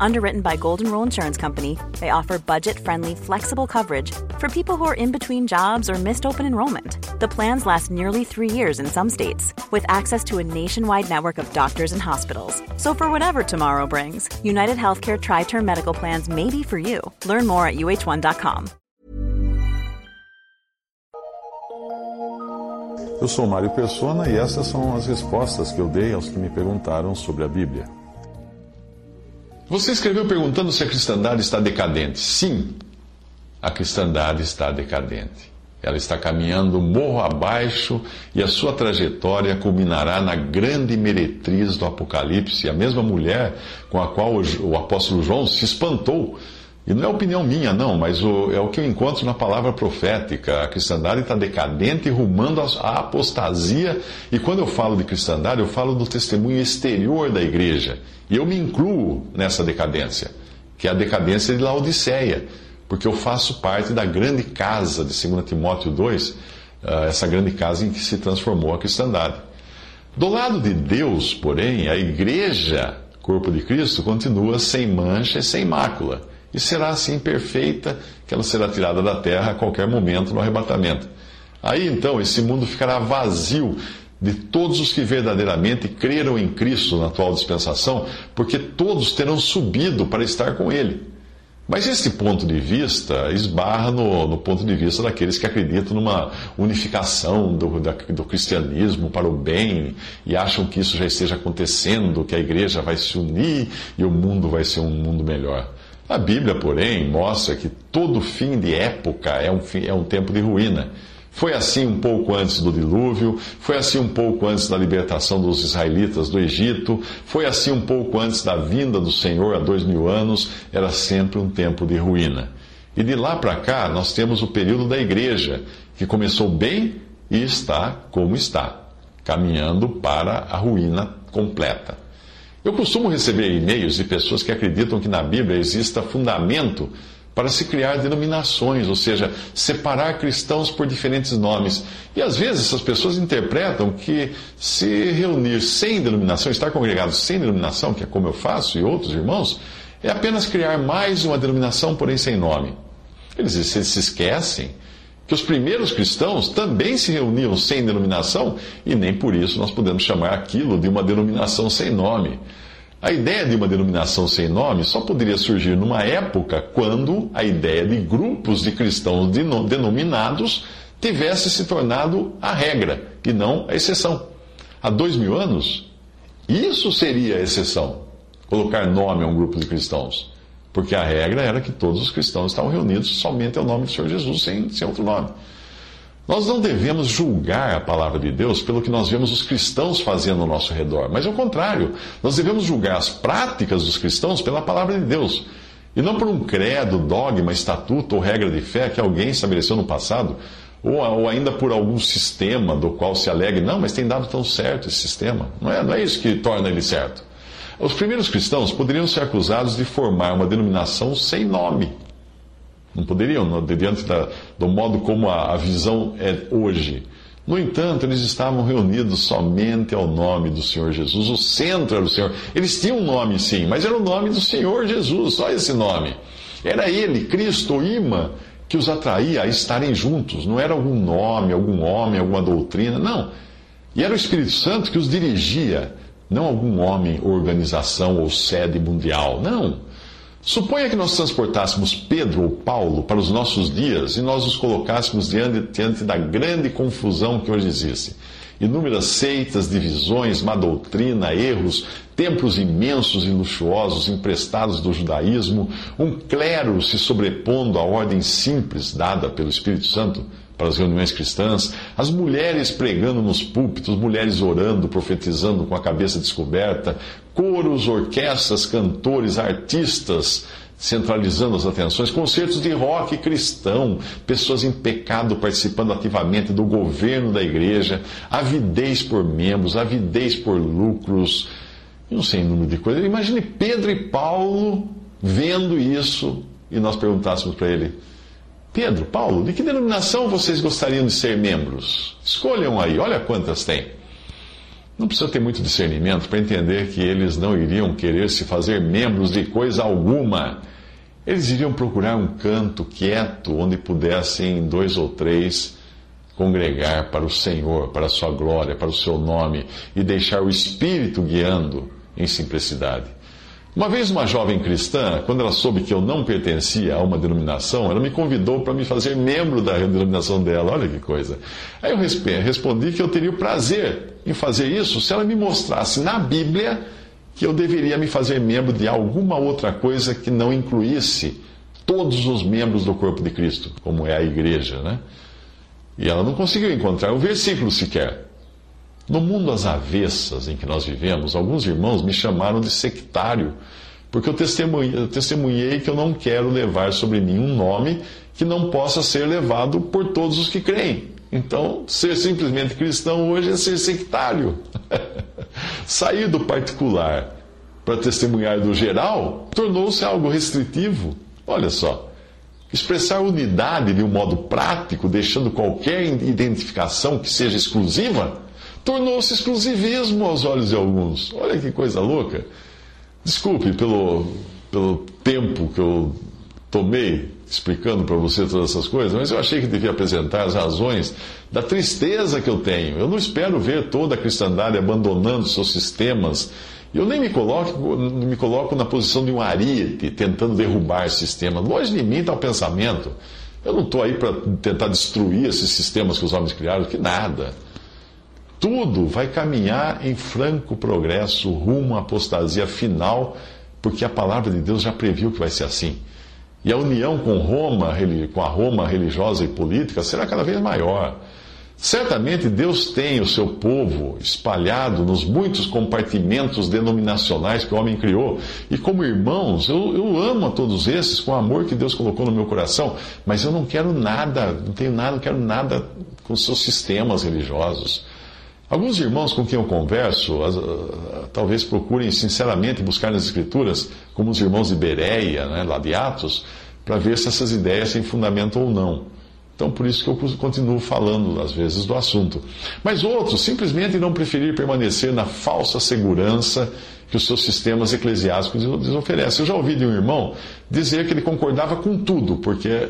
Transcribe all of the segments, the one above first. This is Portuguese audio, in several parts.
Underwritten by Golden Rule Insurance Company, they offer budget friendly, flexible coverage for people who are in between jobs or missed open enrollment. The plans last nearly three years in some states, with access to a nationwide network of doctors and hospitals. So, for whatever tomorrow brings, United Healthcare Tri Term Medical Plans may be for you. Learn more at uh1.com. Eu sou Mário Persona e essas são as respostas que eu dei aos que me perguntaram sobre a Bíblia. Você escreveu perguntando se a cristandade está decadente. Sim, a cristandade está decadente. Ela está caminhando morro abaixo e a sua trajetória culminará na grande meretriz do Apocalipse, a mesma mulher com a qual o apóstolo João se espantou e não é opinião minha, não, mas o, é o que eu encontro na palavra profética. A cristandade está decadente e rumando à apostasia. E quando eu falo de cristandade, eu falo do testemunho exterior da igreja. E eu me incluo nessa decadência, que é a decadência de Laodiceia, porque eu faço parte da grande casa de 2 Timóteo 2, ah, essa grande casa em que se transformou a cristandade. Do lado de Deus, porém, a igreja, corpo de Cristo, continua sem mancha e sem mácula e será assim perfeita que ela será tirada da terra a qualquer momento no arrebatamento. Aí então esse mundo ficará vazio de todos os que verdadeiramente creram em Cristo na atual dispensação, porque todos terão subido para estar com Ele. Mas esse ponto de vista esbarra no, no ponto de vista daqueles que acreditam numa unificação do, da, do cristianismo para o bem e acham que isso já esteja acontecendo, que a igreja vai se unir e o mundo vai ser um mundo melhor. A Bíblia, porém, mostra que todo fim de época é um, fim, é um tempo de ruína. Foi assim um pouco antes do dilúvio, foi assim um pouco antes da libertação dos israelitas do Egito, foi assim um pouco antes da vinda do Senhor há dois mil anos, era sempre um tempo de ruína. E de lá para cá, nós temos o período da igreja, que começou bem e está como está, caminhando para a ruína completa. Eu costumo receber e-mails de pessoas que acreditam que na Bíblia exista fundamento para se criar denominações, ou seja, separar cristãos por diferentes nomes. E às vezes essas pessoas interpretam que se reunir sem denominação, estar congregado sem denominação, que é como eu faço e outros irmãos, é apenas criar mais uma denominação, porém sem nome. Eles, se esquecem que os primeiros cristãos também se reuniam sem denominação e nem por isso nós podemos chamar aquilo de uma denominação sem nome. A ideia de uma denominação sem nome só poderia surgir numa época quando a ideia de grupos de cristãos denominados tivesse se tornado a regra e não a exceção. Há dois mil anos, isso seria a exceção, colocar nome a um grupo de cristãos. Porque a regra era que todos os cristãos estavam reunidos somente ao nome do Senhor Jesus, sem, sem outro nome. Nós não devemos julgar a palavra de Deus pelo que nós vemos os cristãos fazendo ao nosso redor, mas ao contrário, nós devemos julgar as práticas dos cristãos pela palavra de Deus. E não por um credo, dogma, estatuto ou regra de fé que alguém estabeleceu no passado, ou, ou ainda por algum sistema do qual se alegre, não, mas tem dado tão certo esse sistema. Não é, não é isso que torna ele certo. Os primeiros cristãos poderiam ser acusados de formar uma denominação sem nome. Não poderiam, diante da, do modo como a, a visão é hoje. No entanto, eles estavam reunidos somente ao nome do Senhor Jesus. O centro era o Senhor. Eles tinham um nome, sim, mas era o nome do Senhor Jesus, só esse nome. Era Ele, Cristo, o imã, que os atraía a estarem juntos. Não era algum nome, algum homem, alguma doutrina, não. E era o Espírito Santo que os dirigia não algum homem, organização ou sede mundial. Não. Suponha que nós transportássemos Pedro ou Paulo para os nossos dias e nós os colocássemos diante, diante da grande confusão que hoje existe. Inúmeras seitas, divisões, má doutrina, erros, templos imensos e luxuosos emprestados do judaísmo, um clero se sobrepondo à ordem simples dada pelo Espírito Santo para as reuniões cristãs, as mulheres pregando nos púlpitos, mulheres orando, profetizando com a cabeça descoberta, coros, orquestras, cantores, artistas centralizando as atenções, concertos de rock cristão, pessoas em pecado participando ativamente do governo da igreja, avidez por membros, avidez por lucros, não sei número de coisas. Imagine Pedro e Paulo vendo isso e nós perguntássemos para ele Pedro, Paulo, de que denominação vocês gostariam de ser membros? Escolham aí, olha quantas tem. Não precisa ter muito discernimento para entender que eles não iriam querer se fazer membros de coisa alguma. Eles iriam procurar um canto quieto onde pudessem dois ou três congregar para o Senhor, para a sua glória, para o seu nome e deixar o Espírito guiando em simplicidade. Uma vez uma jovem cristã, quando ela soube que eu não pertencia a uma denominação, ela me convidou para me fazer membro da denominação dela. Olha que coisa. Aí eu respondi que eu teria o prazer em fazer isso se ela me mostrasse na Bíblia que eu deveria me fazer membro de alguma outra coisa que não incluísse todos os membros do corpo de Cristo, como é a igreja, né? E ela não conseguiu encontrar um versículo sequer. No mundo às avessas em que nós vivemos, alguns irmãos me chamaram de sectário, porque eu testemunhei, eu testemunhei que eu não quero levar sobre mim um nome que não possa ser levado por todos os que creem. Então, ser simplesmente cristão hoje é ser sectário. Sair do particular para testemunhar do geral tornou-se algo restritivo. Olha só. Expressar unidade de um modo prático, deixando qualquer identificação que seja exclusiva, tornou-se exclusivismo aos olhos de alguns. Olha que coisa louca. Desculpe pelo, pelo tempo que eu tomei explicando para você todas essas coisas, mas eu achei que devia apresentar as razões da tristeza que eu tenho. Eu não espero ver toda a cristandade abandonando seus sistemas. Eu nem me coloco, me coloco na posição de um ariete tentando derrubar sistemas. Longe de mim está o pensamento. Eu não estou aí para tentar destruir esses sistemas que os homens criaram, que nada. Tudo vai caminhar em franco progresso rumo à apostasia final, porque a palavra de Deus já previu que vai ser assim. E a união com Roma, com a Roma religiosa e política, será cada vez maior. Certamente Deus tem o seu povo espalhado nos muitos compartimentos denominacionais que o homem criou. E como irmãos, eu, eu, amo a todos esses com o amor que Deus colocou no meu coração, mas eu não quero nada, não tenho nada, não quero nada com seus sistemas religiosos. Alguns irmãos com quem eu converso, talvez procurem sinceramente buscar nas Escrituras, como os irmãos de Bereia, né, lá de Atos, para ver se essas ideias têm fundamento ou não. Então, por isso que eu continuo falando, às vezes, do assunto. Mas outros simplesmente não preferir permanecer na falsa segurança que os seus sistemas eclesiásticos lhes oferecem. Eu já ouvi de um irmão dizer que ele concordava com tudo, porque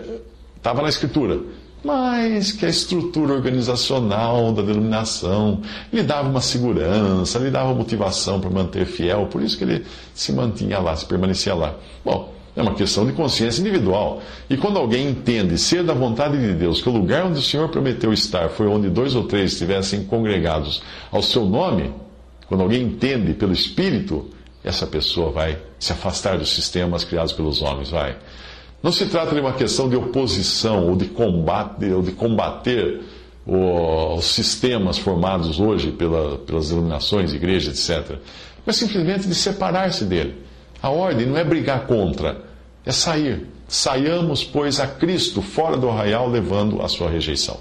estava na Escritura mas que a estrutura organizacional da denominação lhe dava uma segurança, lhe dava motivação para manter fiel, por isso que ele se mantinha lá, se permanecia lá. Bom, é uma questão de consciência individual. E quando alguém entende ser da vontade de Deus, que o lugar onde o Senhor prometeu estar foi onde dois ou três estivessem congregados ao seu nome, quando alguém entende pelo Espírito, essa pessoa vai se afastar dos sistemas criados pelos homens, vai. Não se trata de uma questão de oposição ou de combate ou de combater os sistemas formados hoje pela, pelas denominações, igrejas, etc. Mas simplesmente de separar-se dele. A ordem não é brigar contra, é sair. Saiamos, pois, a Cristo fora do arraial, levando a sua rejeição.